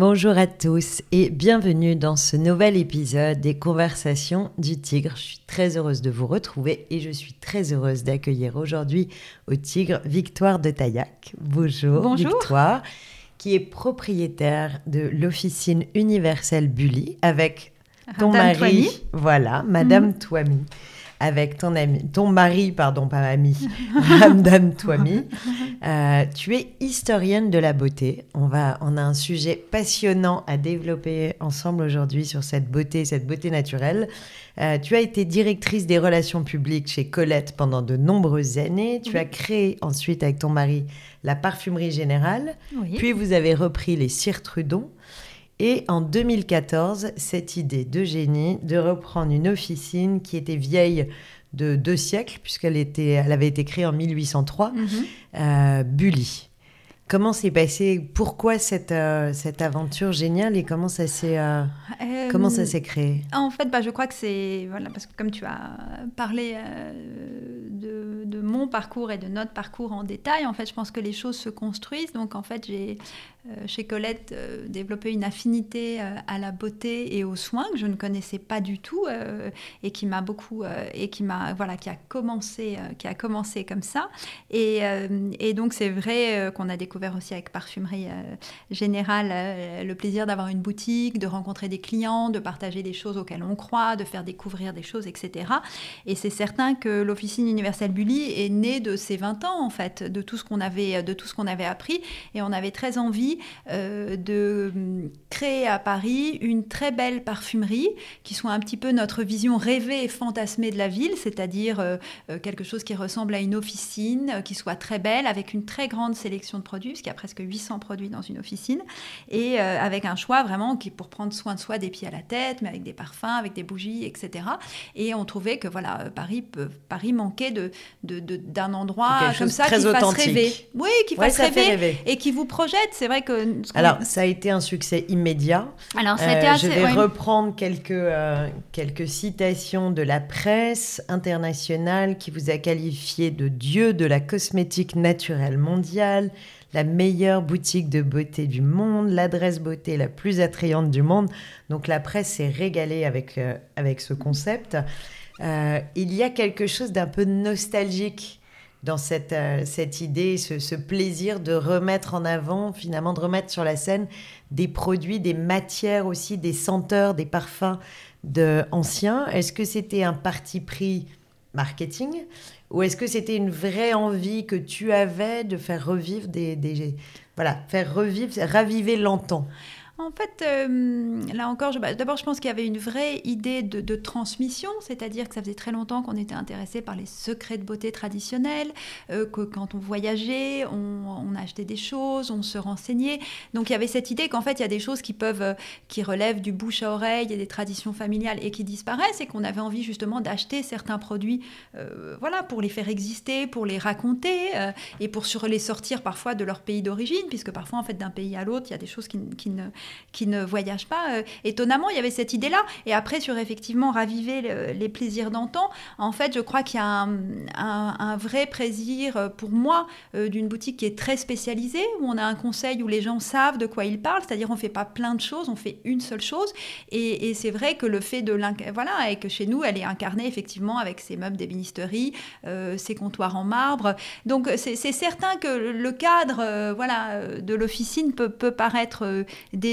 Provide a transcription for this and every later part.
Bonjour à tous et bienvenue dans ce nouvel épisode des Conversations du Tigre. Je suis très heureuse de vous retrouver et je suis très heureuse d'accueillir aujourd'hui au Tigre Victoire de Taillac. Bonjour, Bonjour. Victoire, qui est propriétaire de l'officine universelle Bully avec ton Madame mari, voilà, Madame Toimi, avec ton ami, ton mari, pardon, pas ami, Madame Toimi. Euh, tu es historienne de la beauté. On va, on a un sujet passionnant à développer ensemble aujourd'hui sur cette beauté, cette beauté naturelle. Euh, tu as été directrice des relations publiques chez Colette pendant de nombreuses années. Tu as créé ensuite avec ton mari la parfumerie générale. Oui. Puis vous avez repris les cires Trudon. Et en 2014, cette idée de génie de reprendre une officine qui était vieille de deux siècles, puisqu'elle était, elle avait été créée en 1803, Mhm. euh, Bully. Comment s'est passé Pourquoi cette, euh, cette aventure géniale et comment ça s'est euh, Euh, comment ça s'est créé? En fait, bah, je crois que c'est voilà parce que comme tu as parlé de, de mon parcours et de notre parcours en détail, en fait, je pense que les choses se construisent. Donc, en fait, j'ai chez Colette euh, développé une affinité euh, à la beauté et aux soins que je ne connaissais pas du tout euh, et qui m'a beaucoup euh, et qui m'a voilà qui a commencé euh, qui a commencé comme ça. Et, euh, donc, c'est vrai euh, qu'on a découvert aussi avec Parfumerie euh, Générale euh, le plaisir d'avoir une boutique, de rencontrer des clients, de partager des choses auxquelles on croit, de faire découvrir des choses, etc. Et c'est certain que l'officine universelle Bully est née de ces 20 ans, en fait, de tout ce qu'on avait, de tout ce qu'on avait appris. Et on avait très envie euh, de hum, créer à Paris une très belle parfumerie qui soit un petit peu notre vision rêvée et fantasmée de la ville, c'est-à-dire euh, euh, quelque chose qui ressemble à une officine, qui soit très belle, avec une très grande sélection de produits, parce qu'il y a presque 800 produits dans une officine, et euh, avec un choix vraiment qui pour prendre soin de soi des pieds à la tête, mais avec des parfums, avec des bougies, etc. Et on trouvait que voilà, Paris, peut- Paris manquait de, de- de- d'un endroit comme ça qui fasse rêver. Oui, qui Ouais, fasse rêver. et qui vous projette. C'est vrai que. Alors, ça a été un succès immédiat. Alors, ça a Euh, été assez- je vais ouais. reprendre quelques, euh, quelques citations de la presse internationale qui vous a qualifié de dieu de la cosmétique naturelle mondiale, la meilleure boutique de beauté du monde, l'adresse beauté la plus attrayante du monde. Donc la presse s'est régalée avec, euh, avec ce concept. Il y a quelque chose d'un peu nostalgique dans cette, euh, cette idée, ce, plaisir de remettre en avant, finalement, de remettre sur la scène des produits, des matières aussi, des senteurs, des parfums de anciens. Est-ce que c'était un parti pris marketing ou est-ce que c'était une vraie envie que tu avais de faire revivre des, des voilà, faire revivre, raviver l'antan? En fait, euh, là encore, bah, d'abord, je pense qu'il y avait une vraie idée de, transmission, c'est-à-dire que ça faisait très longtemps qu'on était intéressé par les secrets de beauté traditionnels, euh, que quand on voyageait, on, achetait des choses, on se renseignait. Donc il y avait cette idée qu'en fait, il y a des choses qui peuvent, euh, qui relèvent du bouche à oreille et des traditions familiales et qui disparaissent, et qu'on avait envie justement d'acheter certains produits, voilà, pour les faire exister, pour les raconter et pour sur les sortir parfois de leur pays d'origine, puisque parfois en fait d'un pays à l'autre, il y a des choses qui, qui ne qui ne voyagent pas. Euh, étonnamment, il y avait cette idée-là. Et après, sur effectivement raviver le- les plaisirs d'antan, en fait, je crois qu'il y a un, vrai plaisir euh, pour moi euh, d'une boutique qui est très spécialisée, où on a un conseil où les gens savent de quoi ils parlent, c'est-à-dire on fait pas plein de choses, on fait une seule chose. Et, c'est vrai que le fait de l'inc- voilà, et que chez nous, elle est incarnée effectivement avec ses meubles d'ébénisterie, euh, ses comptoirs en marbre. Donc c'est certain que le- cadre, voilà, de l'officine peut, peut paraître euh,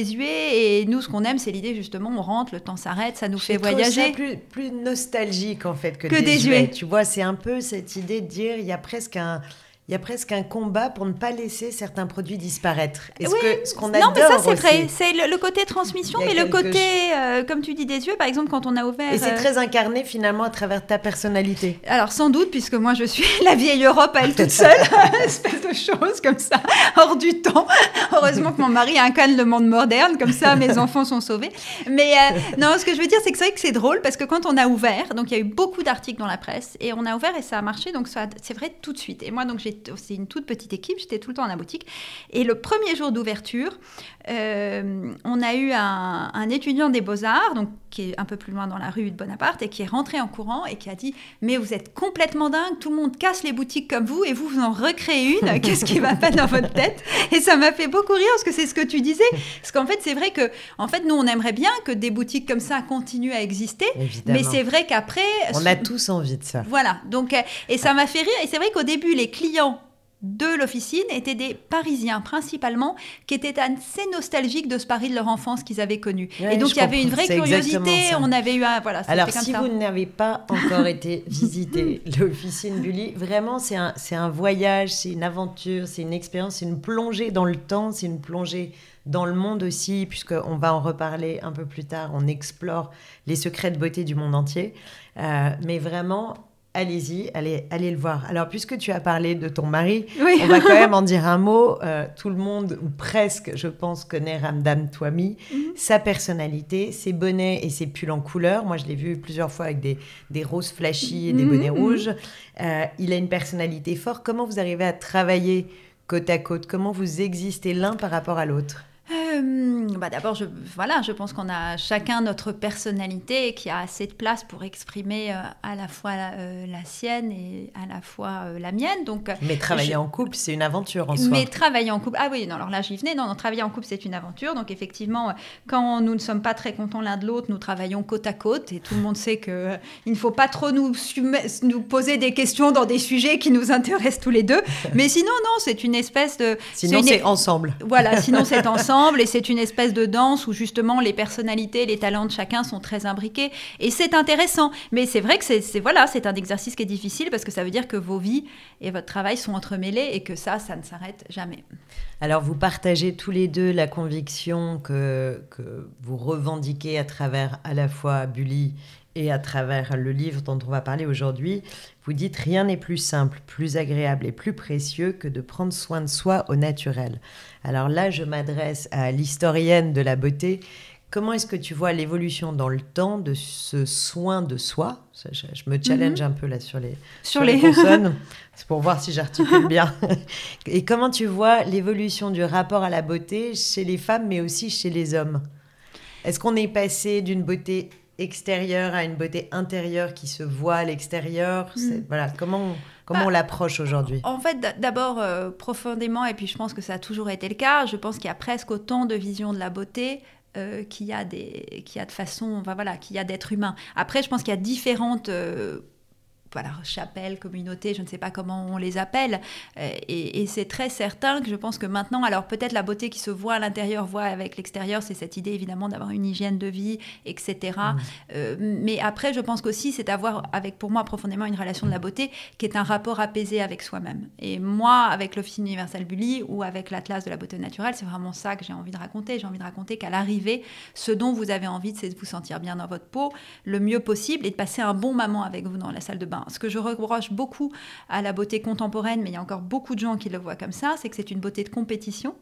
désuet. Et nous, ce qu'on aime, c'est l'idée justement, on rentre, le temps s'arrête, ça nous fait voyager. ça plus, plus nostalgique en fait que, Que désuet. désuet. Tu vois, c'est un peu cette idée de dire il y a presque un il y a presque un combat pour ne pas laisser certains produits disparaître. Est-ce Oui. que ce qu'on non, mais ça adore c'est vrai. C'est le, le côté transmission, mais le côté, euh, comme tu dis, des yeux. Par exemple, quand on a ouvert. Et c'est euh, très incarné finalement à travers ta personnalité. Alors sans doute, puisque moi je suis la vieille Europe à elle toute seule, espèce de chose comme ça, hors du temps. Heureusement que mon mari incarne le monde moderne, comme ça mes enfants sont sauvés. Mais euh, non, ce que je veux dire, c'est que c'est vrai que c'est drôle, parce que quand on a ouvert, donc il y a eu beaucoup d'articles dans la presse, et on a ouvert et ça a marché, donc c'est vrai tout de suite. Et moi donc j'ai c'est une toute petite équipe, j'étais tout le temps dans la boutique. Et le premier jour d'ouverture, euh, on a eu un, un étudiant des beaux-arts, donc qui est un peu plus loin dans la rue de Bonaparte, et qui est rentré en courant et qui a dit Mais vous êtes complètement dingue, tout le monde casse les boutiques comme vous, et vous, vous en recréez une, qu'est-ce qui va pas dans votre tête? Et ça m'a fait beaucoup rire, parce que c'est ce que tu disais. Parce qu'en fait, c'est vrai que, en fait, nous, on aimerait bien que des boutiques comme ça continuent à exister, mais c'est vrai qu'après. On a tous envie de ça. Voilà, donc, euh, et ça m'a fait rire, et c'est vrai qu'au début, les clients de l'officine étaient des Parisiens principalement qui étaient assez nostalgiques de ce Paris de leur enfance qu'ils avaient connu. et donc il y avait une vraie curiosité. On avait eu un voilà. Alors si vous n'avez pas encore été visiter l'officine Bully, vraiment c'est un c'est un voyage, c'est une aventure, c'est une expérience, c'est une plongée dans le temps, c'est une plongée dans le monde aussi, puisqu'on va en reparler un peu plus tard. On explore les secrets de beauté du monde entier. Euh, mais vraiment, allez-y, allez, allez le voir. Alors, puisque tu as parlé de ton mari, on va quand même en dire un mot. Euh, tout le monde, ou presque, je pense, connaît Ramdam Touami, mhm. sa personnalité, ses bonnets et ses pulls en couleur. Moi, je l'ai vu plusieurs fois avec des, des roses flashy et des mhm, bonnets mhm. rouges. Euh, il a une personnalité forte. Comment vous arrivez à travailler côte à côte? Comment vous existez l'un par rapport à l'autre? Euh, bah D'abord, je, voilà, je pense qu'on a chacun notre personnalité qui a assez de place pour exprimer euh, à la fois euh, la, sienne et à la fois la mienne. Donc, mais travailler en couple, c'est une aventure en soi. Mais travailler en couple, ah oui, non, alors là j'y venais, non, non, travailler en couple, c'est une aventure. Donc effectivement, quand nous ne sommes pas très contents l'un de l'autre, nous travaillons côte à côte et tout le monde sait qu'il il ne faut pas trop nous, nous poser des questions dans des sujets qui nous intéressent tous les deux. mais sinon, non, c'est une espèce de... Sinon, c'est ensemble. Voilà, sinon c'est ensemble et c'est une espèce de danse où justement les personnalités, les talents de chacun sont très imbriqués et c'est intéressant. Mais c'est vrai que c'est voilà, c'est un exercice qui est difficile parce que ça veut dire que vos vies et votre travail sont entremêlés et que ça, ça ne s'arrête jamais. Alors vous partagez tous les deux la conviction que, que vous revendiquez à travers à la fois Bully et à travers le livre dont on va parler aujourd'hui, vous dites rien n'est plus simple, plus agréable et plus précieux que de prendre soin de soi au naturel. Alors là, je m'adresse à l'historienne de la beauté. Comment est-ce que tu vois l'évolution dans le temps de ce soin de soi? Je, me challenge mhm. un peu là sur les, sur, les... consonnes. C'est pour voir si j'articule bien. Et comment tu vois l'évolution du rapport à la beauté chez les femmes, mais aussi chez les hommes? Est-ce qu'on est passé d'une beauté extérieure à une beauté intérieure qui se voit à l'extérieur mm. Voilà, comment, comment on bah, l'approche aujourd'hui? En fait, d'abord, euh, profondément, et puis je pense que ça a toujours été le cas, je pense qu'il y a presque autant de visions de la beauté euh, qu'il y a des qu'il y a de façon voilà qu'il y a d'être humain après je pense qu'il y a différentes euh, voilà, chapelle, communauté, je ne sais pas comment on les appelle. Euh, et, c'est très certain que je pense que maintenant, alors peut-être la beauté qui se voit à l'intérieur, voit avec l'extérieur, c'est cette idée évidemment d'avoir une hygiène de vie, etc. Mmh. Euh, mais après, je pense qu'aussi, c'est d'avoir avec pour moi profondément une relation de la beauté qui est un rapport apaisé avec soi-même. Et moi, avec l'Officine universelle Bully ou avec l'Atlas de la beauté naturelle, c'est vraiment ça que j'ai envie de raconter. J'ai envie de raconter qu'à l'arrivée, ce dont vous avez envie, c'est de vous sentir bien dans votre peau le mieux possible et de passer un bon moment avec vous dans la salle de bain ce que je reproche beaucoup à la beauté contemporaine, mais il y a encore beaucoup de gens qui le voient comme ça, c'est que c'est une beauté de compétition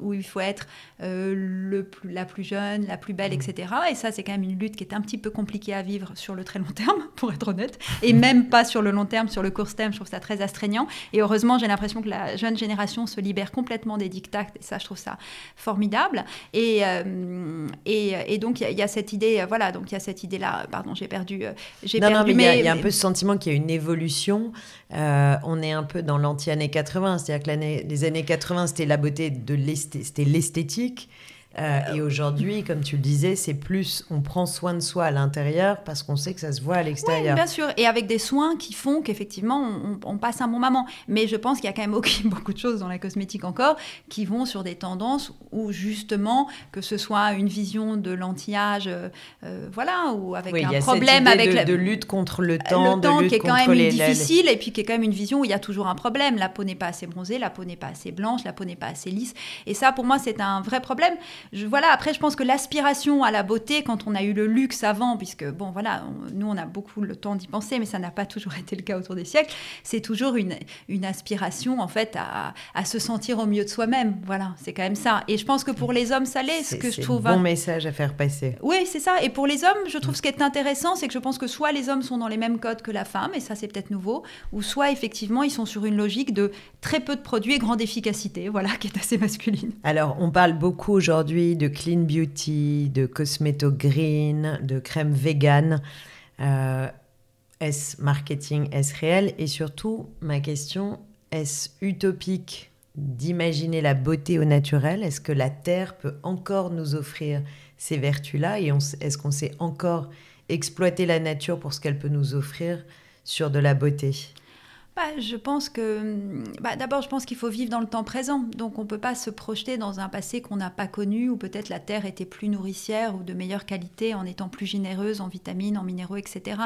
où il faut être euh, le plus, la plus jeune, la plus belle, mmh. etc. Et ça, c'est quand même une lutte qui est un petit peu compliquée à vivre sur le très long terme, pour être honnête, et même pas sur le long terme, sur le court terme, je trouve ça très astreignant. Et heureusement, j'ai l'impression que la jeune génération se libère complètement des dictats, et ça, je trouve ça formidable. Et, euh, et, donc, il y, a cette idée, voilà, donc il y a cette idée-là, pardon, j'ai perdu, euh, j'ai perdu. Non, mais il y, a un peu ce sentiment qu'il y a une évolution. on est un peu dans l'anti-année 80, c'est-à-dire que les années 80, c'était la beauté de l'esthétique c'était l'esthétique. Euh, et aujourd'hui, comme tu le disais, c'est plus on prend soin de soi à l'intérieur parce qu'on sait que ça se voit à l'extérieur. Oui, bien sûr, et avec des soins qui font qu'effectivement on, passe un bon moment. Mais je pense qu'il y a quand même beaucoup de choses dans la cosmétique encore qui vont sur des tendances où justement que ce soit une vision de l'anti-âge, euh, euh, voilà, ou avec un problème avec de, la... de lutte contre le temps, le temps qui est quand même difficile, et puis qui est quand même une vision où il y a toujours un problème. La peau n'est pas assez bronzée, la peau n'est pas assez blanche, la peau n'est pas assez lisse, et ça pour moi c'est un vrai problème. Je, voilà, après, je pense que l'aspiration à la beauté, quand on a eu le luxe avant, puisque, bon, voilà, nous, on a beaucoup le temps d'y penser, mais ça n'a pas toujours été le cas autour des siècles, c'est toujours une, une aspiration, en fait, à, à se sentir au mieux de soi-même. Voilà, c'est quand même ça. Et je pense que pour les hommes, ça l'est, ce que je trouve. C'est un bon message à faire passer. Oui, c'est ça. Et pour les hommes, je trouve ce qui est intéressant, c'est que je pense que soit les hommes sont dans les mêmes codes que la femme, et ça, c'est peut-être nouveau, ou soit, effectivement, ils sont sur une logique de très peu de produits et grande efficacité, voilà, qui est assez masculine. Alors, on parle beaucoup aujourd'hui de clean beauty, de cosméto green, de crème vegan. Euh, est-ce marketing, est-ce réel. Et surtout, ma question, est-ce utopique d'imaginer la beauté au naturel? Est-ce que la Terre peut encore nous offrir ces vertus-là? Et est-ce qu'on sait encore exploiter la nature pour ce qu'elle peut nous offrir sur de la beauté? Bah, je pense que, bah, d'abord, je pense qu'il faut vivre dans le temps présent. Donc, on ne peut pas se projeter dans un passé qu'on n'a pas connu, où peut-être la terre était plus nourricière ou de meilleure qualité en étant plus généreuse en vitamines, en minéraux, etc.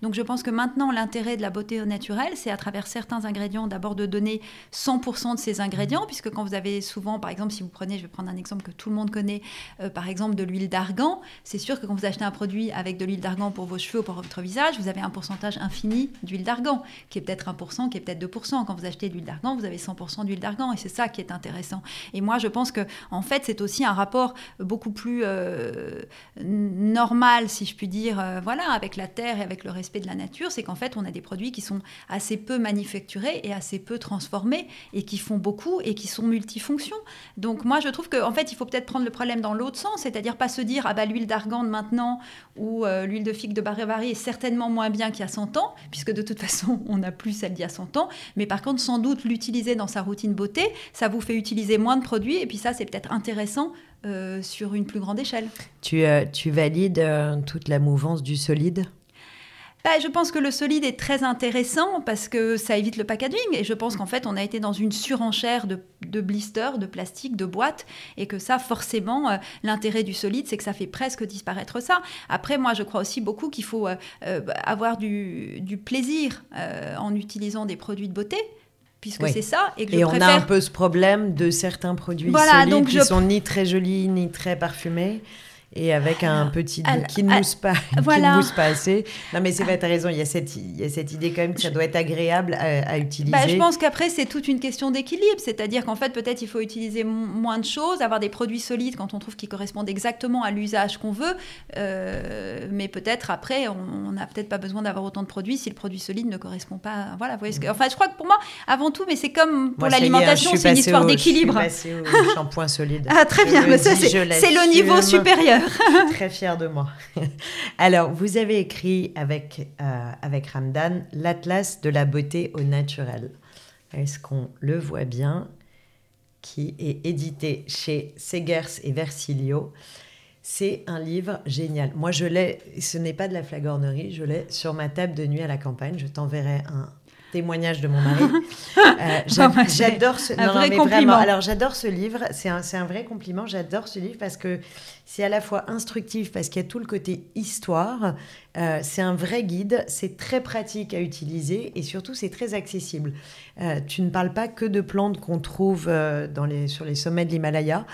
Donc, je pense que maintenant, l'intérêt de la beauté naturelle, c'est à travers certains ingrédients, d'abord de donner 100% de ces ingrédients, puisque quand vous avez souvent, par exemple, si vous prenez, je vais prendre un exemple que tout le monde connaît, euh, par exemple de l'huile d'argan, c'est sûr que quand vous achetez un produit avec de l'huile d'argan pour vos cheveux ou pour votre visage, vous avez un pourcentage infini d'huile d'argan, qui est peut-être 1% qui est peut-être 2%. Quand vous achetez de l'huile d'argan, vous avez 100% d'huile d'argan et c'est ça qui est intéressant. Et moi, je pense que en fait, c'est aussi un rapport beaucoup plus euh, normal, si je puis dire, euh, voilà, avec la terre et avec le respect de la nature. C'est qu'en fait, on a des produits qui sont assez peu manufacturés et assez peu transformés et qui font beaucoup et qui sont multifonctions. Donc moi, je trouve qu'en en fait, il faut peut-être prendre le problème dans l'autre sens, c'est-à-dire pas se dire ah bah l'huile d'argan maintenant ou euh, l'huile de figue de Barévary est certainement moins bien qu'il y a 100 ans, puisque de toute façon, on n'a plus celle d'il y a 100 ans. Mais par contre, sans doute, l'utiliser dans sa routine beauté, ça vous fait utiliser moins de produits. Et puis ça, c'est peut-être intéressant euh, sur une plus grande échelle. Tu, euh, tu valides toute la mouvance du solide? Bah, je pense que le solide est très intéressant parce que ça évite le packaging. Et je pense qu'en fait, on a été dans une surenchère de, de blisters, de plastique, de boîtes. Et que ça, forcément, euh, l'intérêt du solide, c'est que ça fait presque disparaître ça. Après, moi, je crois aussi beaucoup qu'il faut euh, euh, avoir du, du plaisir en utilisant des produits de beauté puisque c'est ça. Et, que et on a un peu ce problème de certains produits solides donc qui sont ni très jolis ni très parfumés et avec un petit goût qui ne mousse pas, voilà. qui pas assez. Non, mais c'est vrai, tu as raison, il y, a cette, il y a cette idée quand même que ça doit être agréable à, utiliser. Bah, je pense qu'après, c'est toute une question d'équilibre, c'est-à-dire qu'en fait, peut-être il faut utiliser moins de choses, avoir des produits solides quand on trouve qu'ils correspondent exactement à l'usage qu'on veut, euh, mais peut-être après, on n'a peut-être pas besoin d'avoir autant de produits si le produit solide ne correspond pas. Voilà, vous voyez ce que... Enfin, je crois que pour moi, avant tout, mais c'est comme pour l'alimentation, c'est une histoire d'équilibre. Je suis au shampoing solide. Ah, très bien, mais ça, c'est le niveau supérieur. Très fière de moi. Alors, vous avez écrit avec, euh, avec Ramdan l'Atlas de la beauté au naturel. Est-ce qu'on le voit bien? Qui est édité chez Segers et Versilio. C'est un livre génial. Moi, je l'ai, ce n'est pas de la flagornerie, je l'ai sur ma table de nuit à la campagne. Je t'enverrai un, témoignage de mon mari. Euh, j'adore ce un vrai compliment. alors j'adore ce livre, c'est un, un, vrai compliment. J'adore ce livre parce que c'est à la fois instructif parce qu'il y a tout le côté histoire. Euh, c'est un vrai guide, c'est très pratique à utiliser et surtout c'est très accessible. Euh, tu ne parles pas que de plantes qu'on trouve dans les, sur les sommets de l'Himalaya,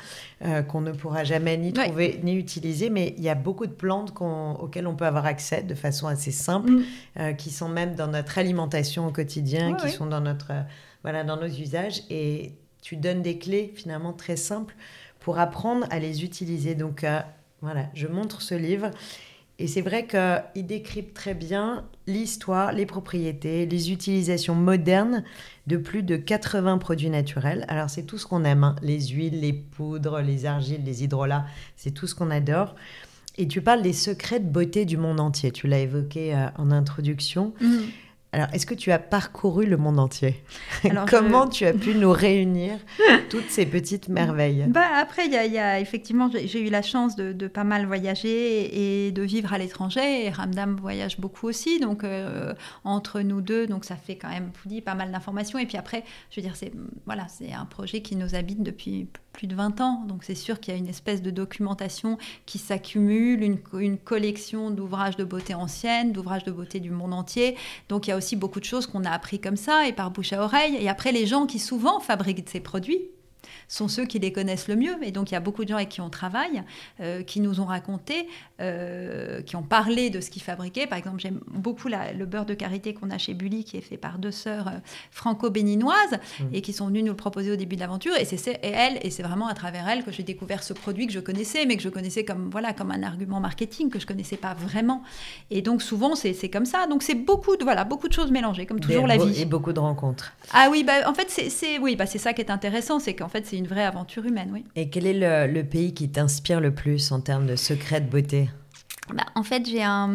qu'on ne pourra jamais ni trouver ni utiliser, mais il y a beaucoup de plantes auxquelles on peut avoir accès de façon assez simple, mm. qui sont même dans notre alimentation au quotidien qui sont dans, notre, euh, voilà, dans nos usages. Et tu donnes des clés finalement très simples pour apprendre à les utiliser. Donc euh, voilà, je montre ce livre. Et c'est vrai qu'il décrypte très bien l'histoire, les propriétés, les utilisations modernes de plus de 80 produits naturels. Alors c'est tout ce qu'on aime, hein. les huiles, les poudres, les argiles, les hydrolats, c'est tout ce qu'on adore. Et tu parles des secrets de beauté du monde entier, tu l'as évoqué euh, en introduction. Mmh. Alors, est-ce que tu as parcouru le monde entier Comment tu as pu nous réunir toutes ces petites merveilles? Bah, Après, il y, a effectivement, j'ai eu la chance de, pas mal voyager et de vivre à l'étranger. Et Ramdam voyage beaucoup aussi. Donc, euh, entre nous deux, donc ça fait quand même, vous pas mal d'informations. Et puis après, je veux dire, c'est voilà, un projet qui nous habite depuis plus de 20 ans. Donc c'est sûr qu'il y a une espèce de documentation qui s'accumule, une, une, collection d'ouvrages de beauté anciennes, d'ouvrages de beauté du monde entier. Donc il y a aussi beaucoup de choses qu'on a appris comme ça et par bouche à oreille. Et après, les gens qui souvent fabriquent ces produits, sont ceux qui les connaissent le mieux. Et donc, il y a beaucoup de gens avec qui on travaille, euh, qui nous ont raconté, euh, qui ont parlé de ce qu'ils fabriquaient. Par exemple, j'aime beaucoup le beurre de karité qu'on a chez Bully, qui est fait par deux sœurs euh, franco-béninoises mmh. et qui sont venues nous le proposer au début de l'aventure. Et c'est elles, et c'est vraiment à travers elles que j'ai découvert ce produit que je connaissais, mais que je connaissais comme, voilà, comme un argument marketing que je connaissais pas vraiment. Et donc, souvent, c'est comme ça. Donc, c'est beaucoup de, voilà, beaucoup de choses mélangées, comme toujours la vie. Et beaucoup de rencontres. Ah oui, bah, en fait, c'est oui, bah, ça qui est intéressant, c'est qu'en fait, c'est une vraie aventure humaine, oui. Et quel est le pays qui t'inspire le plus en termes de secrets de beauté? Bah, en fait, j'ai un.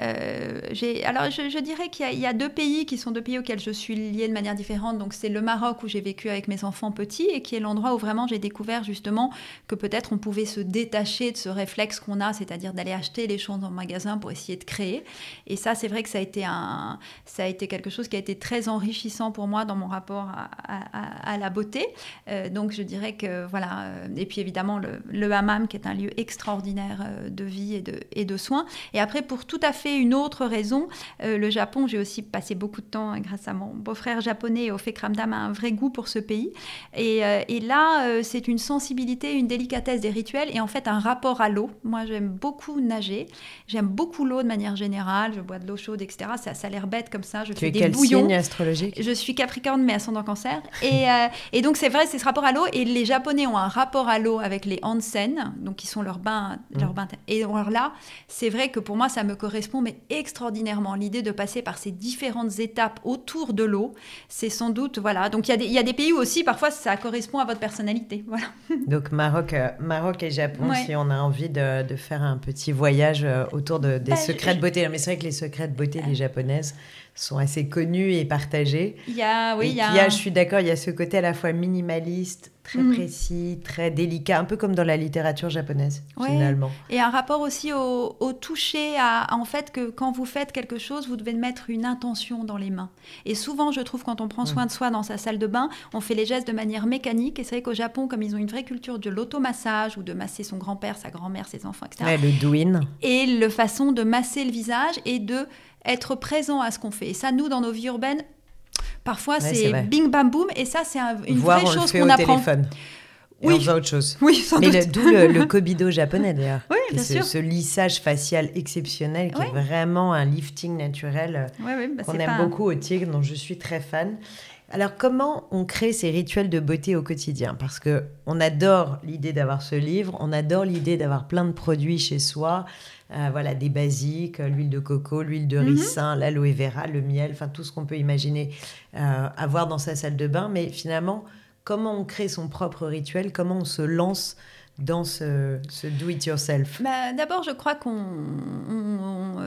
Euh, alors, je, dirais qu'il y, a deux pays qui sont deux pays auxquels je suis liée de manière différente. Donc, c'est le Maroc où j'ai vécu avec mes enfants petits et qui est l'endroit où vraiment j'ai découvert justement que peut-être on pouvait se détacher de ce réflexe qu'on a, c'est-à-dire d'aller acheter les choses en magasin pour essayer de créer. Et ça, c'est vrai que ça a été un, ça a été quelque chose qui a été très enrichissant pour moi dans mon rapport à, la beauté. Euh, donc, je dirais que voilà. Euh, et puis évidemment le, le hammam qui est un lieu extraordinaire de vie et de et de soins. Et après, pour tout à fait une autre raison, euh, le Japon, j'ai aussi passé beaucoup de temps hein, grâce à mon beau-frère japonais, au fait Kramdam a un vrai goût pour ce pays. Et, euh, et là, euh, c'est une sensibilité, une délicatesse des rituels et en fait un rapport à l'eau. Moi, j'aime beaucoup nager. J'aime beaucoup l'eau de manière générale. Je bois de l'eau chaude, etc. Ça, ça a l'air bête comme ça. Je tu fais des bouillons. Signe astrologique? Je suis Capricorne, mais ascendant Cancer. Et, et donc, c'est vrai, c'est ce rapport à l'eau. Et les Japonais ont un rapport à l'eau avec les onsen, donc qui sont leurs bains, leurs bains. Et alors là, c'est vrai que pour moi, ça me correspond, mais extraordinairement. L'idée de passer par ces différentes étapes autour de l'eau, c'est sans doute, voilà. Donc il y, y, a des pays où aussi, parfois, ça correspond à votre personnalité. Voilà. Donc Maroc, euh, Maroc et Japon, si on a envie de, de, faire un petit voyage euh, autour de, des bah, secrets de beauté. Mais c'est vrai que les secrets de beauté des japonaises sont assez connus et partagés. Il y a, oui, il y a... je suis d'accord, il y a ce côté à la fois minimaliste, très mm. précis, très délicat, un peu comme dans la littérature japonaise, finalement. Et un rapport aussi au, toucher, à, en fait que quand vous faites quelque chose, vous devez mettre une intention dans les mains. Et souvent, je trouve, quand on prend soin mm. de soi dans sa salle de bain, on fait les gestes de manière mécanique. Et c'est vrai qu'au Japon, comme ils ont une vraie culture de l'automassage ou de masser son grand-père, sa grand-mère, ses enfants, etc. Ouais, le douin. Et le façon de masser le visage et de être présent à ce qu'on fait. Et ça, nous, dans nos vies urbaines, parfois, c'est bing, bam, boum. Et ça, c'est une vraie chose qu'on apprend. Téléphone. Et oui. on faisait autre chose. Oui, sans Mais d'où le, le, kobido japonais d'ailleurs. Oui, bien ce, sûr. Ce lissage facial exceptionnel qui est vraiment un lifting naturel oui, oui, bah, qu'on aime beaucoup au tigre, dont je suis très fan. Alors comment on crée ces rituels de beauté au quotidien? Parce que on adore l'idée d'avoir ce livre, on adore l'idée d'avoir plein de produits chez soi, euh, voilà, des basiques, euh, l'huile de coco, l'huile de mhm. ricin, l'aloe vera, le miel, enfin tout ce qu'on peut imaginer euh, avoir dans sa salle de bain. Mais finalement, comment on crée son propre rituel? Comment on se lance dans ce, do-it-yourself? Bah, D'abord, je crois qu'on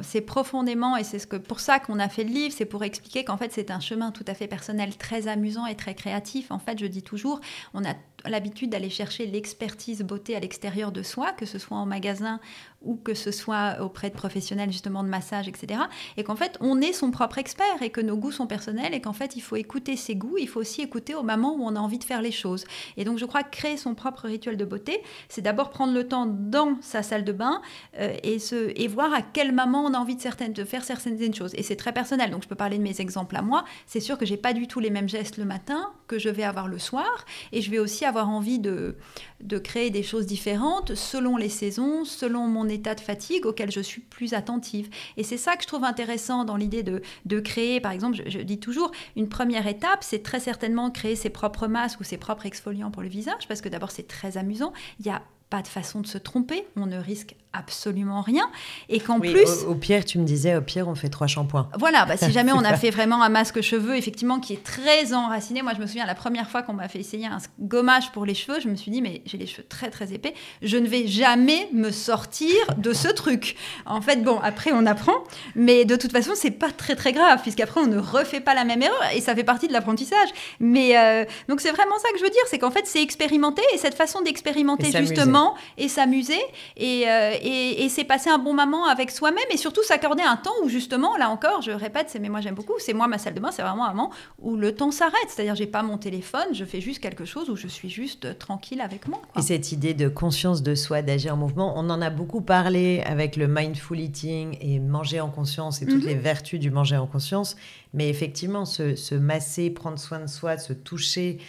c'est profondément, et c'est ce que, pour ça qu'on a fait le livre, c'est pour expliquer qu'en fait c'est un chemin tout à fait personnel, très amusant et très créatif. En fait, je dis toujours, on a l'habitude d'aller chercher l'expertise beauté à l'extérieur de soi, que ce soit en magasin ou que ce soit auprès de professionnels justement de massage, etc. Et qu'en fait, on est son propre expert et que nos goûts sont personnels et qu'en fait, il faut écouter ses goûts, il faut aussi écouter au moment où on a envie de faire les choses. Et donc, je crois que créer son propre rituel de beauté, c'est d'abord prendre le temps dans sa salle de bain euh, et, se, et voir à quel moment on a envie de, certaines, de faire certaines choses. Et c'est très personnel. Donc, je peux parler de mes exemples à moi. C'est sûr que j'ai pas du tout les mêmes gestes le matin que je vais avoir le soir. Et je vais aussi avoir envie de, de créer des choses différentes selon les saisons, selon mon état de fatigue auquel je suis plus attentive. Et c'est ça que je trouve intéressant dans l'idée de, de, créer, par exemple, je, dis toujours, une première étape, c'est très certainement créer ses propres masques ou ses propres exfoliants pour le visage, parce que d'abord c'est très amusant. Il y a pas de façon de se tromper, on ne risque absolument rien. Et qu'en plus. Au, pire, tu me disais, au pire, on fait trois shampoings. Voilà, bah, si jamais on a fait vraiment un masque cheveux, effectivement, qui est très enraciné. Moi, je me souviens, la première fois qu'on m'a fait essayer un gommage pour les cheveux, je me suis dit, mais j'ai les cheveux très, très épais, je ne vais jamais me sortir de ce truc. En fait, bon, après, on apprend, mais de toute façon, c'est pas très, très grave, puisqu'après, on ne refait pas la même erreur, et ça fait partie de l'apprentissage. Mais euh, donc, c'est vraiment ça que je veux dire, c'est qu'en fait, c'est expérimenter, et cette façon d'expérimenter, justement, et s'amuser euh, et, et, c'est passer un bon moment avec soi-même et surtout s'accorder un temps où justement, là encore, je répète, c'est mais moi j'aime beaucoup, c'est moi ma salle de bain, c'est vraiment un moment où le temps s'arrête. C'est-à-dire, j'ai pas mon téléphone, je fais juste quelque chose où je suis juste tranquille avec moi. Et cette idée de conscience de soi, d'agir en mouvement, on en a beaucoup parlé avec le mindful eating et manger en conscience et toutes mhm. les vertus du manger en conscience. Mais effectivement, se, masser, prendre soin de soi, se toucher,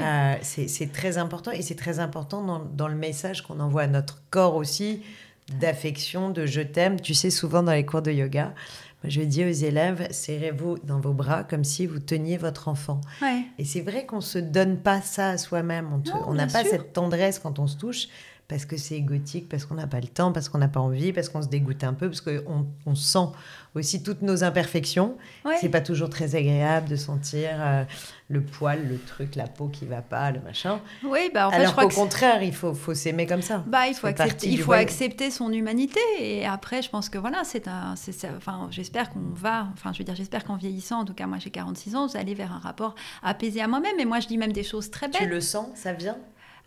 euh, c'est très important. Et c'est très important dans, dans, le message qu'on envoie à notre corps aussi, d'affection, de je t'aime. Tu sais, souvent dans les cours de yoga, je dis aux élèves, serrez-vous dans vos bras comme si vous teniez votre enfant. Et c'est vrai qu'on ne se donne pas ça à soi-même. On n'a pas cette tendresse quand on se touche parce que c'est égotique, parce qu'on n'a pas le temps, parce qu'on n'a pas envie, parce qu'on se dégoûte un peu, parce qu'on on sent aussi toutes nos imperfections. C'est pas toujours très agréable de sentir euh, le poil, le truc, la peau qui va pas, le machin. Oui, bah en fait, Alors qu'au contraire, il faut, faut s'aimer comme ça. Bah, il faut, accepter, il faut accepter son humanité. Et après, je pense que voilà, c'est un. Enfin, j'espère qu'on va. Enfin, je veux dire, j'espère qu'en vieillissant, en tout cas, moi j'ai 46 ans, vous allez vers un rapport apaisé à moi-même. Et moi, je dis même des choses très belles. Tu le sens, ça vient?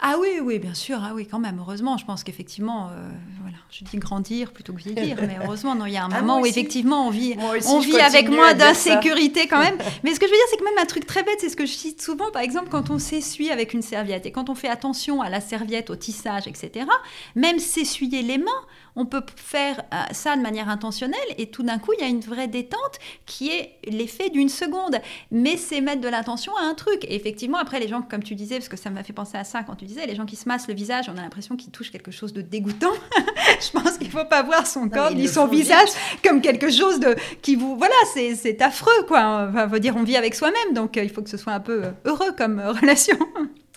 Ah oui, oui, bien sûr, ah oui, quand même, heureusement, je pense qu'effectivement, euh, voilà, je dis grandir plutôt que vieillir, mais heureusement, non, il y a un ah, moment où effectivement on vit, on vit avec moins d'insécurité quand même. mais ce que je veux dire, c'est que même un truc très bête, c'est ce que je cite souvent, par exemple, quand on s'essuie avec une serviette et quand on fait attention à la serviette, au tissage, etc., même s'essuyer les mains, on peut faire euh, ça de manière intentionnelle et tout d'un coup, il y a une vraie détente qui est l'effet d'une seconde. Mais c'est mettre de l'intention à un truc. Et effectivement, après, les gens, comme tu disais, parce que ça m'a fait penser à ça quand tu disais, les gens qui se massent le visage, on a l'impression qu'ils touchent quelque chose de dégoûtant. Je pense qu'il ne faut pas voir son corps ni son visage comme quelque chose de qui vous. Voilà, c'est affreux, quoi. Enfin, veut dire, on vit avec soi-même, donc euh, il faut que ce soit un peu euh, heureux comme relation.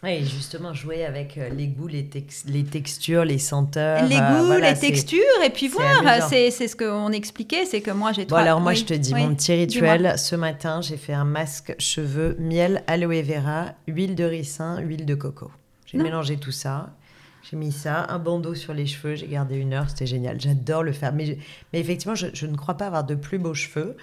Oui, justement, jouer avec euh, les goûts, les, les textures, les senteurs. Les euh, goûts, les textures, et puis voir, c'est ce qu'on expliquait, c'est que moi j'ai Bon, alors moi je te dis, mon petit rituel, ce matin, j'ai fait un masque cheveux, miel, aloe vera, huile de ricin, huile de coco. J'ai mélangé tout ça. J'ai mis ça, un bandeau sur les cheveux, j'ai gardé une heure, c'était génial. J'adore le faire. Mais, mais effectivement, je, je, ne crois pas avoir de plus beaux cheveux.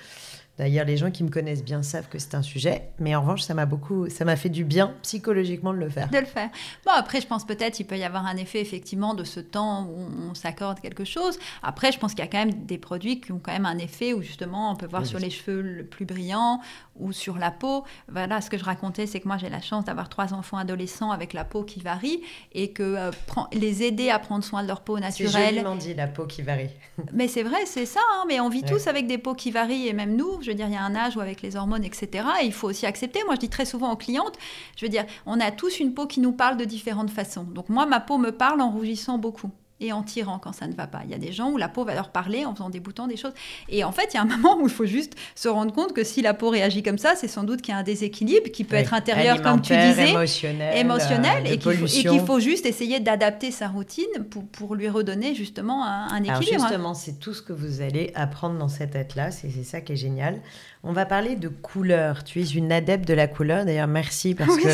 D'ailleurs, les gens qui me connaissent bien savent que c'est un sujet, mais en revanche, ça m'a beaucoup, ça m'a fait du bien psychologiquement de le faire. De le faire. Bon, après, je pense peut-être il peut y avoir un effet effectivement de ce temps où on s'accorde quelque chose. Après, je pense qu'il y a quand même des produits qui ont quand même un effet où justement on peut voir sur les cheveux le plus brillant ou sur la peau. Voilà, ce que je racontais, c'est que moi j'ai la chance d'avoir trois enfants adolescents avec la peau qui varie et que euh, les aider à prendre soin de leur peau naturelle. C'est joliment dit la peau qui varie. mais c'est vrai, c'est ça. Hein, mais on vit tous avec des peaux qui varient et même nous. Je veux dire, il y a un âge où avec les hormones, etc. il faut aussi accepter. Moi, je dis très souvent aux clientes, je veux dire, on a tous une peau qui nous parle de différentes façons. Donc moi, ma peau me parle en rougissant beaucoup et en tirant quand ça ne va pas. Il y a des gens où la peau va leur parler en faisant des boutons, des choses. Et en fait, il y a un moment où il faut juste se rendre compte que si la peau réagit comme ça, c'est sans doute qu'il y a un déséquilibre qui peut être intérieur, comme tu disais, émotionnel, émotionnel et qu'il faut, juste essayer d'adapter sa routine pour, pour, lui redonner justement un, équilibre. Alors justement, c'est tout ce que vous allez apprendre dans cet atlas et c'est ça qui est génial. On va parler de couleur. Tu es une adepte de la couleur. D'ailleurs, merci parce que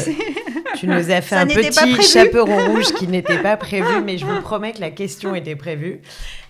tu nous as fait un petit chaperon rouge qui n'était pas prévu, mais je vous promets que la question était prévue.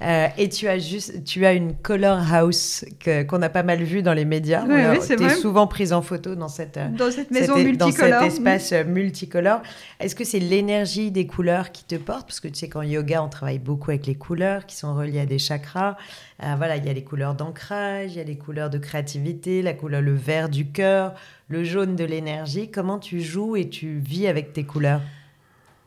Euh, et tu as juste, tu as une color house qu'on a pas mal vu dans les médias. tu es souvent prise en photo dans cette, dans cette maison multicolore. Dans cet espace multicolore. Est-ce que c'est l'énergie des couleurs qui te porte? Parce que tu sais qu'en yoga, on travaille beaucoup avec les couleurs qui sont reliées à des chakras. Euh, voilà, il y a les couleurs d'ancrage, il y a les couleurs de créativité, la couleur, le vert du cœur, le jaune de l'énergie. Comment tu joues et tu vis avec tes couleurs?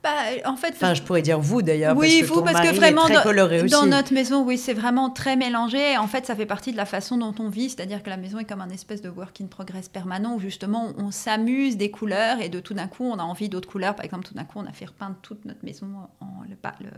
Bah, en fait, enfin, je pourrais dire vous d'ailleurs. Oui, parce que vous, parce que vraiment, est très coloré dans, notre maison, oui, c'est vraiment très mélangé. En fait, ça fait partie de la façon dont on vit, c'est-à-dire que la maison est comme un espèce de work in progress permanent où justement on s'amuse des couleurs et de tout d'un coup on a envie d'autres couleurs. Par exemple, tout d'un coup on a fait repeindre toute notre maison en le, le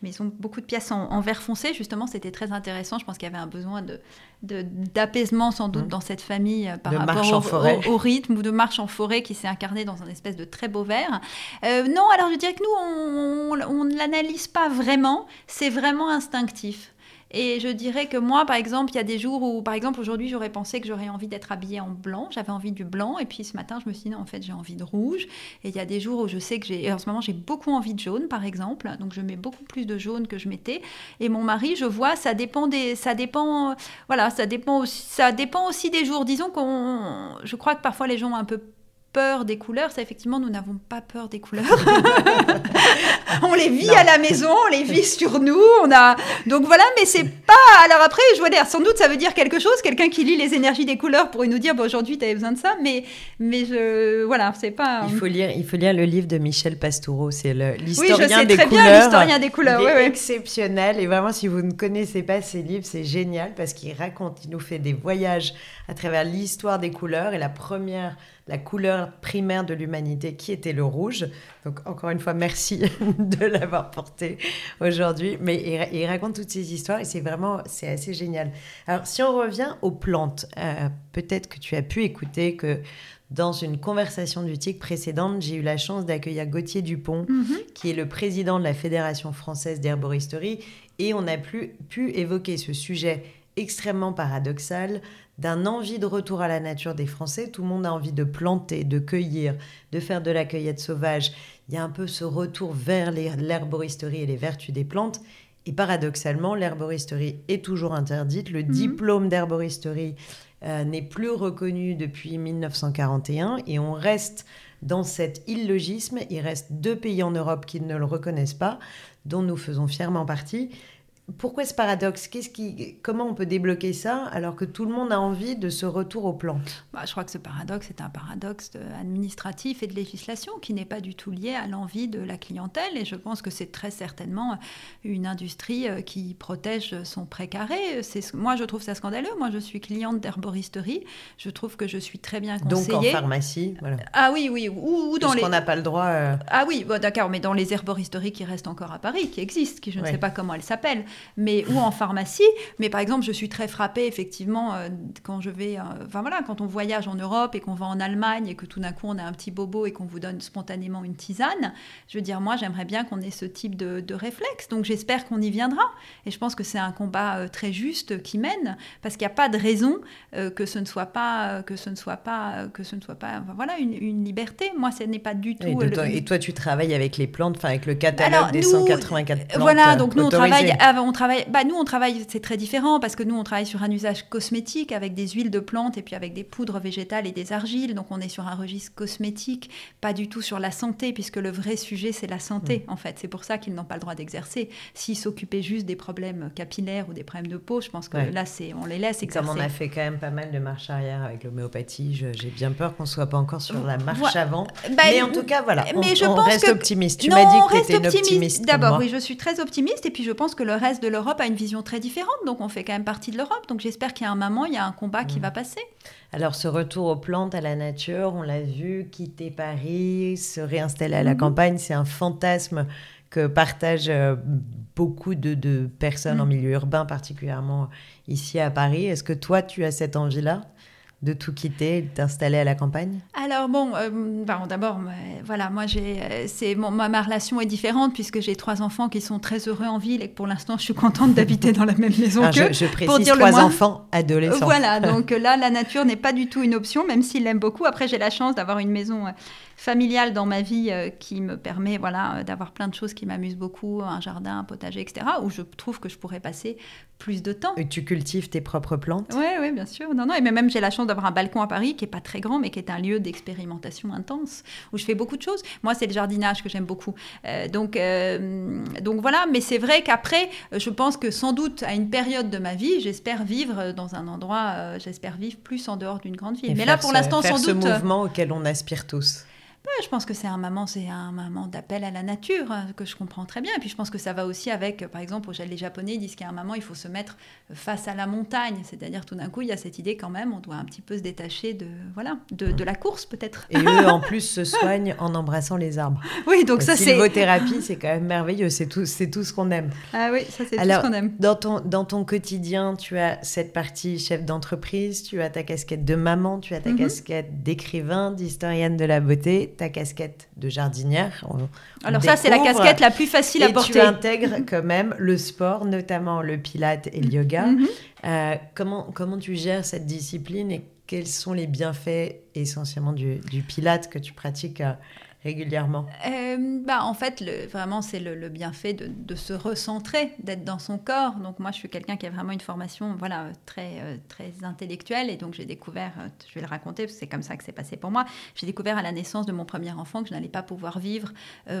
maison, beaucoup de pièces en, vert foncé. Justement, c'était très intéressant. Je pense qu'il y avait un besoin de d'apaisement sans doute mmh. dans cette famille euh, par rapport au, rythme ou de marche en forêt qui s'est incarné dans un espèce de très beau vert. Euh, non, alors je dirais que nous, on ne l'analyse pas vraiment, c'est vraiment instinctif. Et je dirais que moi, par exemple, il y a des jours où, par exemple, aujourd'hui, j'aurais pensé que j'aurais envie d'être habillée en blanc. J'avais envie du blanc. Et puis ce matin, je me suis dit, non, en fait, j'ai envie de rouge. Et il y a des jours où je sais que j'ai. En ce moment, j'ai beaucoup envie de jaune, par exemple. Donc je mets beaucoup plus de jaune que je mettais. Et mon mari, je vois, ça dépend des. Ça dépend. Voilà, ça dépend aussi, ça dépend aussi des jours. Disons qu'on. Je crois que parfois les gens ont un peu peur des couleurs, ça effectivement, nous n'avons pas peur des couleurs. on les vit à la maison, on les vit sur nous, on a donc voilà, mais c'est pas. Alors après, je vois sans doute ça veut dire quelque chose. Quelqu'un qui lit les énergies des couleurs pourrait nous dire bon aujourd'hui tu avais besoin de ça, mais mais je voilà, c'est pas. Il faut lire, il faut lire le livre de Michel Pastoureau, c'est l'historien oui, je sais très Bien, l'historien des couleurs, il est exceptionnel et vraiment si vous ne connaissez pas ces livres, c'est génial parce qu'il raconte, il nous fait des voyages à travers l'histoire des couleurs et la première la couleur primaire de l'humanité qui était le rouge. Donc encore une fois, merci de l'avoir porté aujourd'hui. Mais il, raconte toutes ces histoires et c'est vraiment, c'est assez génial. Alors si on revient aux plantes, euh, peut-être que tu as pu écouter que dans une conversation du TIC précédente, j'ai eu la chance d'accueillir Gauthier Dupont, mhm. qui est le président de la Fédération française d'herboristerie, et on a pu, pu évoquer ce sujet extrêmement paradoxal d'un envie de retour à la nature des Français. Tout le monde a envie de planter, de cueillir, de faire de la cueillette sauvage. Il y a un peu ce retour vers l'herboristerie et les vertus des plantes. Et paradoxalement, l'herboristerie est toujours interdite. Le mhm. diplôme d'herboristerie euh, n'est plus reconnu depuis 1941 et on reste dans cet illogisme. Il reste deux pays en Europe qui ne le reconnaissent pas, dont nous faisons fièrement partie pourquoi ce paradoxe? Qu'est-ce qui, Comment on peut débloquer ça alors que tout le monde a envie de ce retour aux plantes? Bah, Je crois que ce paradoxe est un paradoxe administratif et de législation qui n'est pas du tout lié à l'envie de la clientèle. Et je pense que c'est très certainement une industrie euh, qui protège son précaré. C'est, moi, je trouve ça scandaleux. Moi, je suis cliente d'herboristerie. Je trouve que je suis très bien conseillée. Donc en pharmacie voilà. Ah oui, oui. Ou, dans les... qu'on n'a pas le droit... Euh, ah oui, d'accord. Mais dans les herboristeries qui restent encore à Paris, qui existent, qui je ne sais pas comment elles s'appellent mais ou en pharmacie. Mais par exemple, je suis très frappée effectivement euh, quand je vais, euh, enfin voilà, quand on voyage en Europe et qu'on va en Allemagne et que tout d'un coup on a un petit bobo et qu'on vous donne spontanément une tisane. Je veux dire, moi, j'aimerais bien qu'on ait ce type de, réflexe. Donc j'espère qu'on y viendra. Et je pense que c'est un combat euh, très juste qui mène parce qu'il n'y a pas de raison que ce ne soit pas, que ce ne soit pas, que ce ne soit pas, voilà, une, liberté. Moi, ce n'est pas du tout. Et, toi, tu travailles avec les plantes, enfin avec le catalogue des 184 plantes. Voilà, donc nous on travaille, on travaille bah, nous, on travaille, c'est très différent parce que nous, on travaille sur un usage cosmétique avec des huiles de plantes et puis avec des poudres végétales et des argiles. Donc, on est sur un registre cosmétique, pas du tout sur la santé, puisque le vrai sujet, c'est la santé, mm. en fait. C'est pour ça qu'ils n'ont pas le droit d'exercer. S'ils s'occupaient juste des problèmes capillaires ou des problèmes de peau, je pense que là, c'est, on les laisse exercer. Comme on a fait quand même pas mal de marche arrière avec l'homéopathie, j'ai bien peur qu'on soit pas encore sur la marche avant. Bah, mais en tout cas, voilà, mais on, je pense reste optimiste. Tu m'as dit que tu étais optimiste. optimiste D'abord, oui, je suis très optimiste. Et puis, je pense que le reste de l'Europe a une vision très différente, donc on fait quand même partie de l'Europe. Donc j'espère qu'il y a un moment, il y a un combat qui mm. va passer. Alors ce retour aux plantes, à la nature, on l'a vu, quitter Paris, se réinstaller à la mm-hmm. campagne, c'est un fantasme que partagent euh, beaucoup de, personnes en mm. milieu urbain, particulièrement ici à Paris. Est-ce que toi, tu as cette envie-là? De tout quitter, de t'installer à la campagne? Alors bon, euh, d'abord, voilà, moi j'ai, euh, c'est ma, ma, relation est différente puisque j'ai trois enfants qui sont très heureux en ville et que pour l'instant je suis contente d'habiter dans la même maison ah, qu'eux. Je, précise pour dire trois enfants adolescents. Voilà, donc là la nature n'est pas du tout une option, même s'ils l'aiment beaucoup. Après j'ai la chance d'avoir une maison euh, familiale dans ma vie euh, qui me permet voilà, euh, d'avoir plein de choses qui m'amusent beaucoup, un jardin, un potager, etc., où je trouve que je pourrais passer plus de temps. Et tu cultives tes propres plantes? Oui, oui, bien sûr. Non, non, et même j'ai la chance d'avoir un balcon à Paris qui n'est pas très grand, mais qui est un lieu d'expérimentation intense, où je fais beaucoup de choses. Moi, c'est le jardinage que j'aime beaucoup. Euh, donc, donc voilà, mais c'est vrai qu'après, je pense que sans doute à une période de ma vie, j'espère vivre dans un endroit, j'espère vivre plus en dehors d'une grande ville. mais là, pour l'instant, sans doute... ce mouvement auquel on aspire tous je pense que c'est un moment, c'est un moment d'appel à la nature hein, que je comprends très bien. Et puis je pense que ça va aussi avec, par exemple, les Japonais disent qu'à un moment il faut se mettre face à la montagne, c'est-à-dire tout d'un coup il y a cette idée quand même, on doit un petit peu se détacher de voilà de, la course peut-être. Et eux en plus se soignent en embrassant les arbres. Oui, donc ça c'est. Sylvothérapie, c'est quand même merveilleux, c'est tout, c'est tout ce qu'on aime. Ah oui, ça c'est tout ce qu'on aime. Dans ton dans ton quotidien, tu as cette partie chef d'entreprise, tu as ta casquette de maman, tu as ta mhm. casquette d'écrivain, d'historienne de la beauté, ta casquette de jardinière. Alors ça, c'est la casquette la plus facile à porter. Et tu intègres quand même le sport, notamment le pilate et le yoga. Mhm. Euh, comment, comment tu gères cette discipline et quels sont les bienfaits essentiellement du, du pilate que tu pratiques euh, régulièrement euh, bah, En fait, le, vraiment, c'est le, bienfait de, de, se recentrer, d'être dans son corps. Donc moi, je suis quelqu'un qui a vraiment une formation voilà, très, euh, très intellectuelle. Et donc j'ai découvert, euh, je vais le raconter, parce que c'est comme ça que c'est passé pour moi, j'ai découvert à la naissance de mon premier enfant que je n'allais pas pouvoir vivre,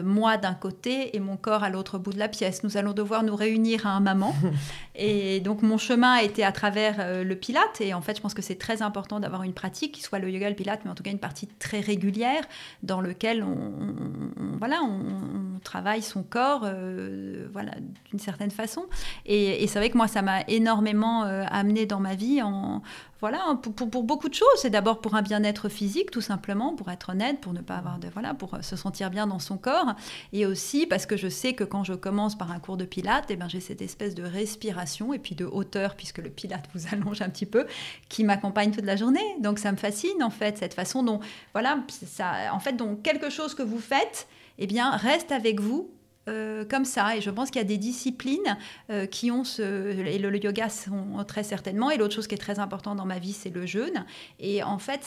moi d'un côté et mon corps à l'autre bout de la pièce. Nous allons devoir nous réunir à un moment. et donc mon chemin a été à travers le pilate. Et en fait, je pense que c'est très important d'avoir une pratique, qui soit le yoga, le pilate, mais en tout cas une partie très régulière dans lequel on, voilà, on, travaille son corps euh, voilà, d'une certaine façon. Et, c'est vrai que moi, ça m'a énormément euh, amené dans ma vie en, voilà, pour, pour, beaucoup de choses. C'est d'abord pour un bien-être physique, tout simplement, pour être honnête, pour ne pas avoir de. Voilà, pour se sentir bien dans son corps. Et aussi parce que je sais que quand je commence par un cours de pilates, eh ben, j'ai cette espèce de respiration et puis de hauteur, puisque le pilate vous allonge un petit peu, qui m'accompagne toute la journée. Donc ça me fascine, en fait, cette façon dont. Voilà, ça, en fait, donc quelque chose que vous faites, eh bien, reste avec vous euh, comme ça. Et je pense qu'il y a des disciplines euh, qui ont ce... Et le, yoga sont très certainement. Et l'autre chose qui est très importante dans ma vie, c'est le jeûne. Et en fait,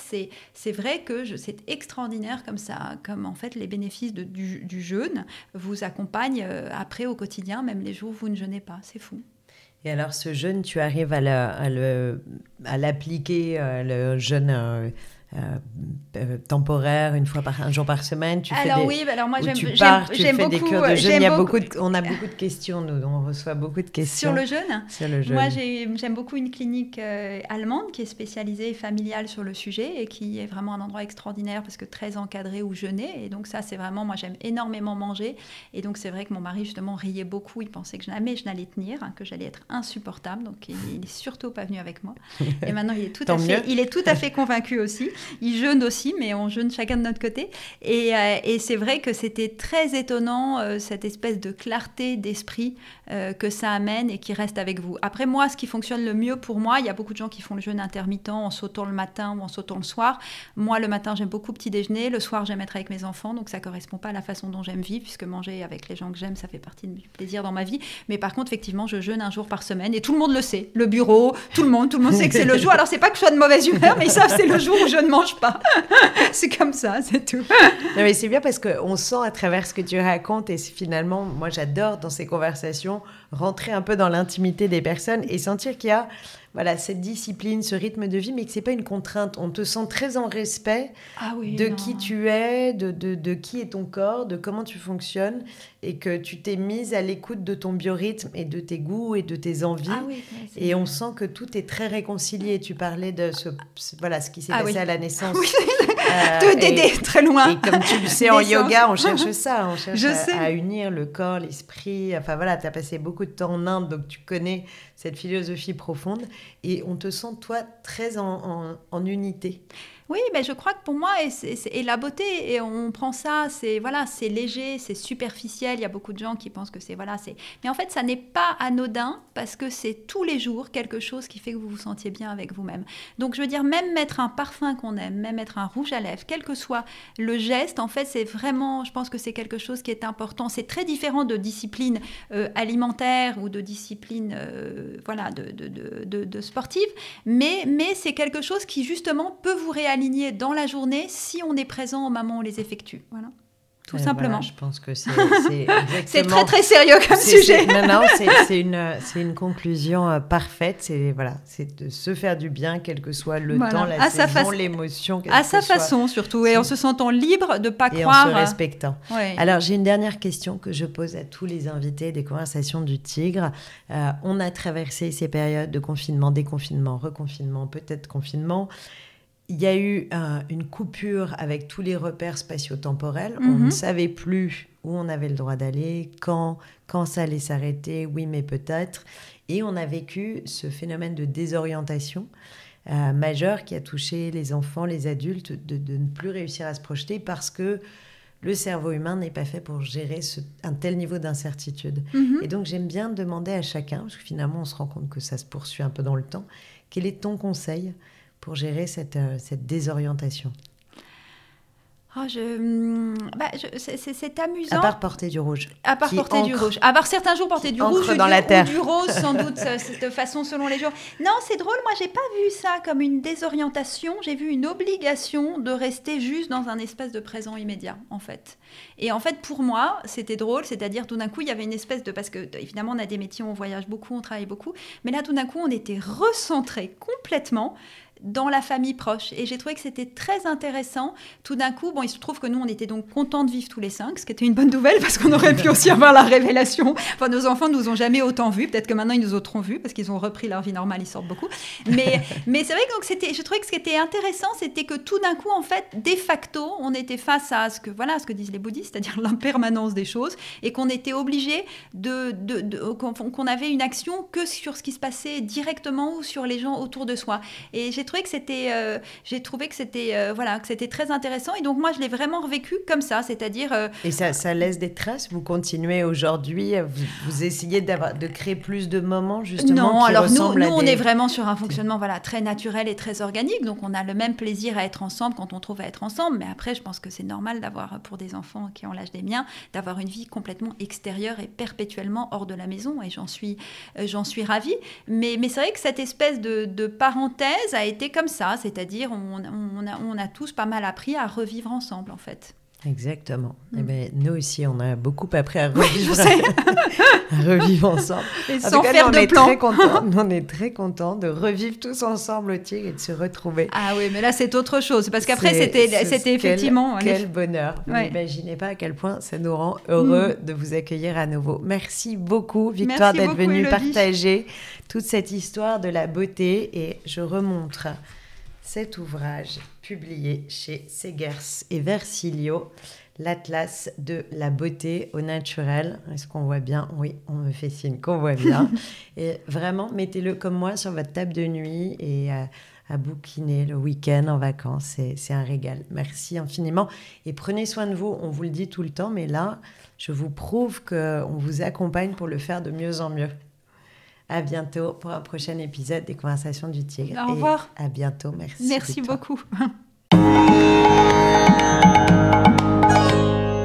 c'est vrai que c'est extraordinaire comme ça, comme en fait les bénéfices du, jeûne vous accompagnent euh, après au quotidien, même les jours où vous ne jeûnez pas. C'est fou. Et alors, ce jeûne, tu arrives à l'appliquer, le, le jeûne euh, euh, temporaire, une fois par un jour par semaine. Tu alors fais des, oui, alors moi j'aime beaucoup. des cours de jeûne. Il y a beaucoup on a beaucoup de questions, nous, on reçoit beaucoup de questions sur le jeûne. Sur le jeûne. Moi j'aime beaucoup une clinique euh, allemande qui est spécialisée et familiale sur le sujet et qui est vraiment un endroit extraordinaire parce que très encadré où jeûner. Et donc ça c'est vraiment, moi j'aime énormément manger. Et donc c'est vrai que mon mari justement riait beaucoup. Il pensait que jamais je n'allais tenir, hein, que j'allais être insupportable. Donc il, n'est surtout pas venu avec moi. Et maintenant il est tout à fait, il est tout à fait convaincu aussi. Ils jeûnent aussi, mais on jeûne chacun de notre côté. Et, euh, c'est vrai que c'était très étonnant, euh, cette espèce de clarté d'esprit euh, que ça amène et qui reste avec vous. Après, moi, ce qui fonctionne le mieux pour moi, il y a beaucoup de gens qui font le jeûne intermittent en sautant le matin ou en sautant le soir. Moi, le matin, j'aime beaucoup petit déjeuner. Le soir, j'aime être avec mes enfants. Donc, ça correspond pas à la façon dont j'aime vivre, puisque manger avec les gens que j'aime, ça fait partie du plaisir dans ma vie. Mais par contre, effectivement, je jeûne un jour par semaine et tout le monde le sait. Le bureau, tout le monde, tout le monde sait que c'est le jour. Alors, c'est pas que je sois de mauvaise humeur, mais ils savent c'est le jour où je ne mange pas. c'est comme ça, c'est tout. Non, mais c'est bien parce qu'on sent à travers ce que tu racontes, et finalement, moi j'adore dans ces conversations rentrer un peu dans l'intimité des personnes et sentir qu'il y a voilà, cette discipline, ce rythme de vie, mais que c'est pas une contrainte. On te sent très en respect ah de qui tu es, de, de, de, qui est ton corps, de comment tu fonctionnes, et que tu t'es mise à l'écoute de ton biorhythme et de tes goûts et de tes envies. Ah et on sent que tout est très réconcilié. Tu parlais de ce, voilà, ce qui s'est ah passé à la naissance. Euh, Dédé, très loin. Et comme tu le sais, en yoga, on cherche ça. On cherche à, à, unir le corps, l'esprit. Enfin voilà, tu as passé beaucoup de temps en Inde, donc tu connais cette philosophie profonde. Et on te sent, toi, très en, en unité. Oui, mais je crois que pour moi, et, la beauté, et on prend ça, c'est voilà, c'est léger, c'est superficiel. Il y a beaucoup de gens qui pensent que c'est voilà, c'est. Mais en fait, ça n'est pas anodin parce que c'est tous les jours quelque chose qui fait que vous vous sentiez bien avec vous-même. Donc, je veux dire, même mettre un parfum qu'on aime, même mettre un rouge à lèvres, quel que soit le geste, en fait, c'est vraiment, je pense que c'est quelque chose qui est important. C'est très différent de discipline euh, alimentaire ou de discipline, euh, voilà, de, de, de sportive, mais mais c'est quelque chose qui justement peut vous réaliser dans la journée si on est présent au moment où on les effectue. Voilà. Tout simplement. je pense que c'est c'est très très sérieux comme sujet. Non, non, c'est une, une conclusion euh, parfaite. C'est voilà, c'est de se faire du bien, quel que soit le temps, la saison, l'émotion. À sa façon surtout, et en se sentant libre de pas croire. Et en se respectant. Alors j'ai une dernière question que je pose à tous les invités des conversations du Tigre. Euh, on a traversé ces périodes de confinement, déconfinement, reconfinement, peut-être confinement il y a eu une coupure avec tous les repères spatio-temporels. On ne mhm. savait plus où on avait le droit d'aller, quand, quand ça allait s'arrêter, oui, mais peut-être. Et on a vécu ce phénomène de désorientation euh, majeur qui a touché les enfants, les adultes, de, ne plus réussir à se projeter parce que le cerveau humain n'est pas fait pour gérer un tel niveau d'incertitude. Mhm. Et donc j'aime bien demander à chacun, parce que finalement on se rend compte que ça se poursuit un peu dans le temps, quel est ton conseil pour gérer cette, euh, cette désorientation Oh, je, hum, bah, c'est amusant. À part porter du rouge. À part porter du rouge. À part certains jours porter du rouge dans la terre. ou du rose, sans doute, de façon selon les jours. Non, c'est drôle. Moi, j'ai pas vu ça comme une désorientation. J'ai vu une obligation de rester juste dans un espèce de présent immédiat, en fait. Et en fait, pour moi, c'était drôle. C'est-à-dire, tout d'un coup, il y avait une espèce de. Parce que, évidemment, on a des métiers, on voyage beaucoup, on travaille beaucoup. Mais là, tout d'un coup, on était recentré complètement dans la famille proche. Et j'ai trouvé que c'était très intéressant. Tout d'un coup, bon, il se trouve que nous, on était donc contents de vivre tous les cinq, ce qui était une bonne nouvelle parce qu'on aurait pu aussi avoir la révélation. Enfin, nos enfants ne nous ont jamais autant vus. Peut-être que maintenant, ils nous auront vus parce qu'ils ont repris leur vie normale, ils sortent beaucoup. Mais, mais c'est vrai que donc, c'était, je trouvais que ce qui était intéressant, c'était que tout d'un coup, en fait, de facto, on était face à ce que, voilà, ce que disent les bouddhistes, c'est-à-dire l'impermanence des choses et qu'on était obligé de, de, de qu'on avait une action que sur ce qui se passait directement ou sur les gens autour de soi. Et j'ai que c'était, euh, j'ai trouvé que c'était, euh, voilà, que c'était très intéressant. Et donc moi, je l'ai vraiment revécu comme ça, c'est-à-dire. Euh, et ça, ça laisse des traces? Vous continuez aujourd'hui, vous, vous, essayez d'avoir, de créer plus de moments justement. Non, alors nous, nous on est vraiment sur un fonctionnement voilà très naturel et très organique. Donc on a le même plaisir à être ensemble quand on trouve à être ensemble. Mais après, je pense que c'est normal d'avoir pour des enfants qui ont l'âge des miens, d'avoir une vie complètement extérieure et perpétuellement hors de la maison. Et j'en suis, j'en suis ravie. Mais, mais c'est vrai que cette espèce de, de parenthèse a été comme ça, c'est-à-dire on, on, a, tous pas mal appris à revivre ensemble en fait. Exactement. Eh mm. ben, nous aussi, on a beaucoup appris à revivre, à revivre ensemble. Et sans faire de est plan. Très content, on est très contents de revivre tous ensemble au tigre et de se retrouver. Ah oui, mais là, c'est autre chose. Parce qu'après, c'était, effectivement... Quel, bonheur. Vous n'imaginez pas à quel point ça nous rend heureux mm. de vous accueillir à nouveau. Merci beaucoup, Victoire, d'être venue partager toute cette histoire de la beauté. Et je remontre cet ouvrage publié chez Segers et Versilio, l'Atlas de la beauté au naturel. Est-ce qu'on voit bien? Oui, on me fait signe qu'on voit bien. et vraiment, mettez-le comme moi sur votre table de nuit et à, à bouquiner le week-end en vacances. C'est un régal. Merci infiniment. Et prenez soin de vous. On vous le dit tout le temps, mais là, je vous prouve qu'on vous accompagne pour le faire de mieux en mieux. À bientôt pour un prochain épisode des Conversations du Tigre. Au revoir. À bientôt. Merci. Merci beaucoup.